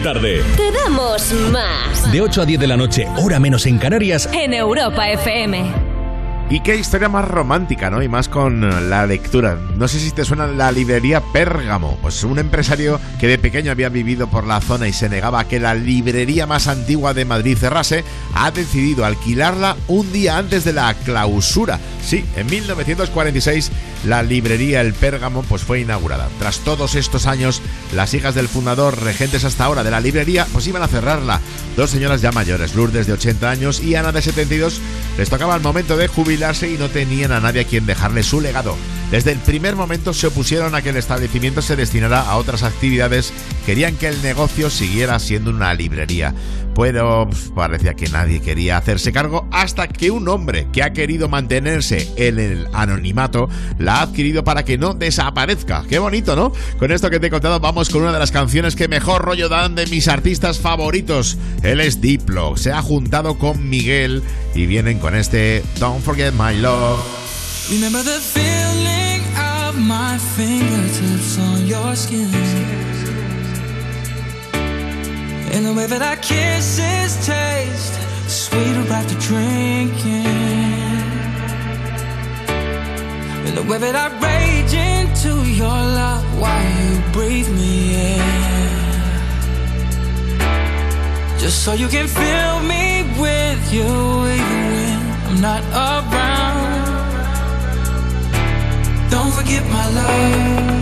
Tarde. Te damos más. De 8 a 10 de la noche, hora menos en Canarias. En Europa FM. Y qué historia más romántica, ¿no? Y más con la lectura. No sé si te suena la librería Pérgamo. Pues un empresario que de pequeño había vivido por la zona y se negaba a que la librería más antigua de Madrid cerrase, ha decidido alquilarla un día antes de la clausura. Sí, en 1946 la librería El Pérgamo pues fue inaugurada. Tras todos estos años, las hijas del fundador, regentes hasta ahora de la librería, pues iban a cerrarla. Dos señoras ya mayores, Lourdes de 80 años y Ana de 72, les tocaba el momento de jubilarse y no tenían a nadie a quien dejarle su legado. Desde el primer momento se opusieron a que el establecimiento se destinara a otras actividades, querían que el negocio siguiera siendo una librería. Pero pf, parecía que nadie quería hacerse cargo hasta que un hombre que ha querido mantenerse en el anonimato la ha adquirido para que no desaparezca. Qué bonito, ¿no? Con esto que te he contado vamos con una de las canciones que mejor rollo dan de mis artistas favoritos. Él es Diplo, se ha juntado con Miguel y vienen con este Don't Forget My Love. Remember the of my fingertips on your skin. And the way that our kisses taste sweeter after drinking. And the way that I rage into your love while you breathe me in. Just so you can fill me with you even when I'm not around. Forget my love.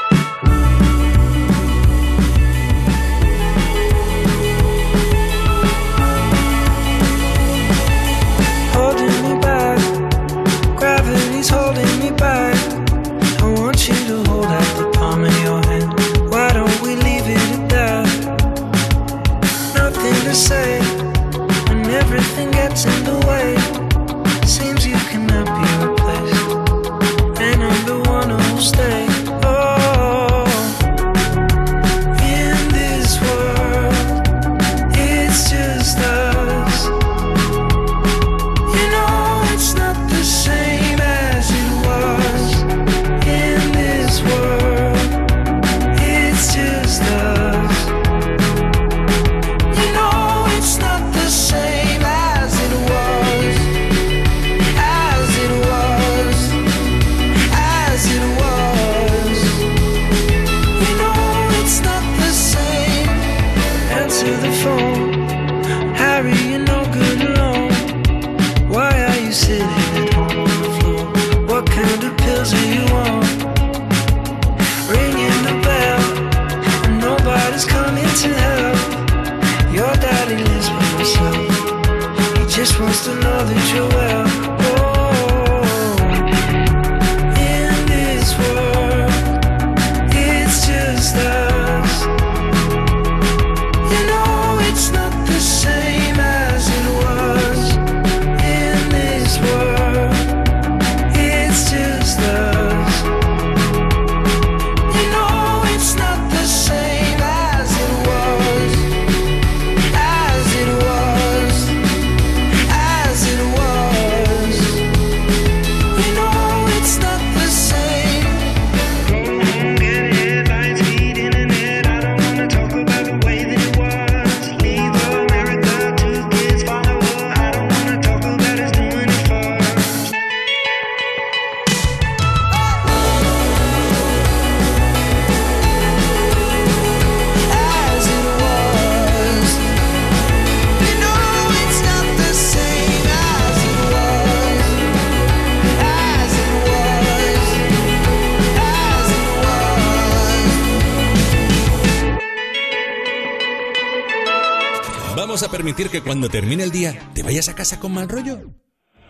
¿Vamos a permitir que cuando termine el día te vayas a casa con mal rollo?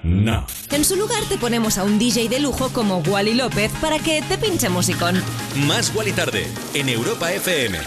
No. En su lugar te ponemos a un DJ de lujo como Wally López para que te pinche musicón. Más y Tarde en Europa FM.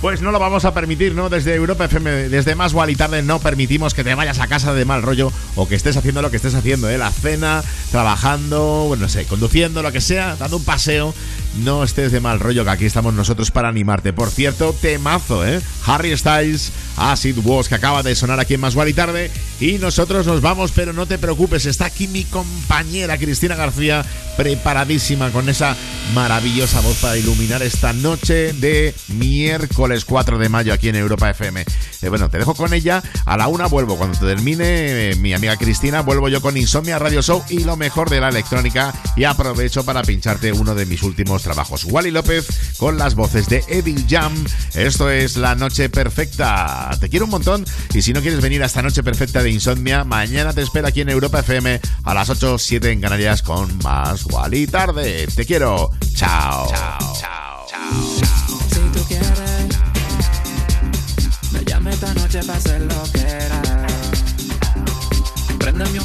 Pues no lo vamos a permitir, ¿no? Desde Europa FM, desde Más y Tarde, no permitimos que te vayas a casa de mal rollo o que estés haciendo lo que estés haciendo, ¿eh? La cena, trabajando, bueno, no sé, conduciendo, lo que sea, dando un paseo. No estés de mal rollo, que aquí estamos nosotros para animarte. Por cierto, temazo, ¿eh? Harry Styles, Acid Was, que acaba de sonar aquí en Más y Tarde. Y nosotros nos vamos, pero no te preocupes, está aquí mi compañera Cristina García, preparadísima con esa maravillosa voz para iluminar esta noche de miércoles 4 de mayo aquí en Europa FM. Bueno, te dejo con ella. A la una vuelvo. Cuando termine eh, mi amiga Cristina, vuelvo yo con Insomnia Radio Show y lo mejor de la electrónica. Y aprovecho para pincharte uno de mis últimos trabajos. Wally López con las voces de Eddie Jam. Esto es La Noche Perfecta. Te quiero un montón. Y si no quieres venir a esta Noche Perfecta de Insomnia, mañana te espero aquí en Europa FM a las 8, 7 en Canarias con más Wally Tarde. Te quiero. Chao. Chao.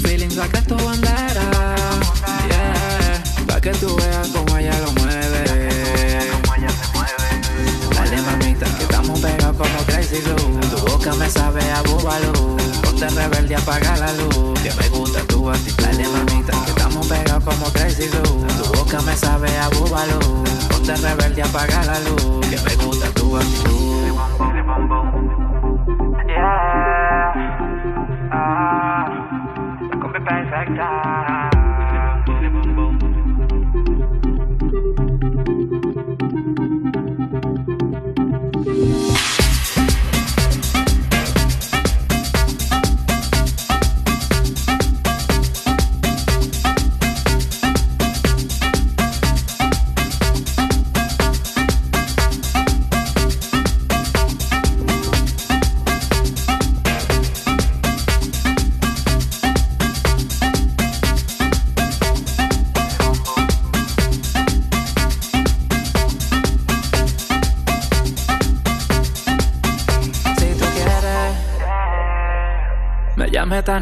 Préndeme un feeling, saca tu bandera. Yeah, pa' que tú veas cómo ella lo mueve. Dale mamita, que estamos pegados como Crazy Glue. Tu boca me sabe a búbalo. Ponte rebelde, apaga la luz. Que me gusta tu actitud. Dale mamita, que estamos pegados como Crazy Glue. Tu boca me sabe a búbalo. Ponte rebelde, apaga la luz. Que me gusta tu actitud.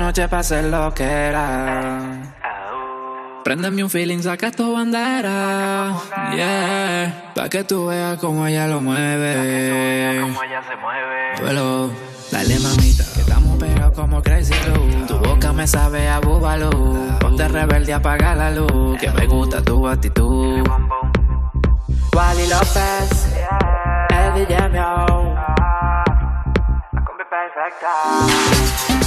Noche pa' hacer lo que era. Préndeme un feeling, saca tu bandera. Yeah. Pa' que tú veas cómo ella lo mueve. Cómo ella se mueve. Duelo. Dale mamita, que estamos pegados como Crazy. Tu boca me sabe a búbalo. Ponte rebelde, apaga la luz. Que me gusta tu actitud. Wally López, el DJ. La combi perfecta.